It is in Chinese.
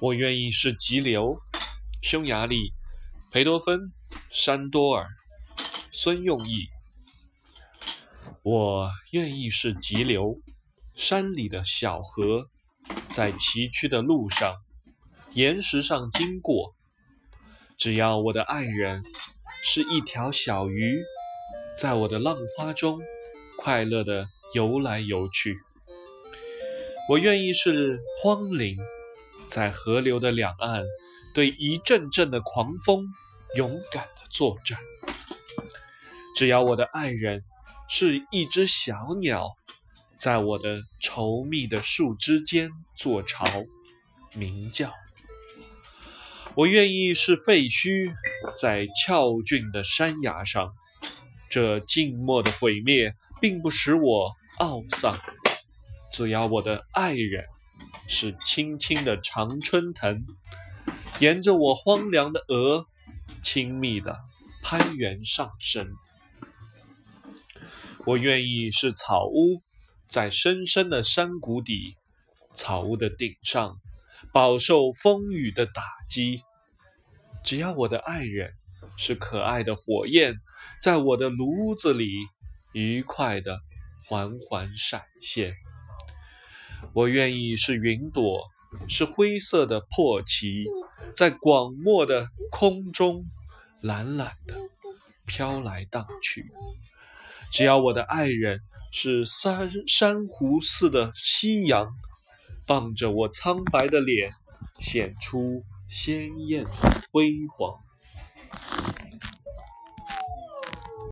我愿意是急流，匈牙利，裴多芬，山多尔，孙用义。我愿意是急流，山里的小河，在崎岖的路上，岩石上经过。只要我的爱人是一条小鱼，在我的浪花中快乐地游来游去。我愿意是荒林。在河流的两岸，对一阵阵的狂风勇敢的作战。只要我的爱人是一只小鸟，在我的稠密的树枝间做巢鸣叫。我愿意是废墟，在峭峻的山崖上，这静默的毁灭并不使我懊丧。只要我的爱人。是青青的常春藤，沿着我荒凉的额，亲密的攀援上升。我愿意是草屋，在深深的山谷底，草屋的顶上，饱受风雨的打击。只要我的爱人是可爱的火焰，在我的炉子里，愉快的缓缓闪现。我愿意是云朵，是灰色的破旗，在广漠的空中懒懒的飘来荡去。只要我的爱人是珊珊瑚似的夕阳，傍着我苍白的脸，显出鲜艳辉煌。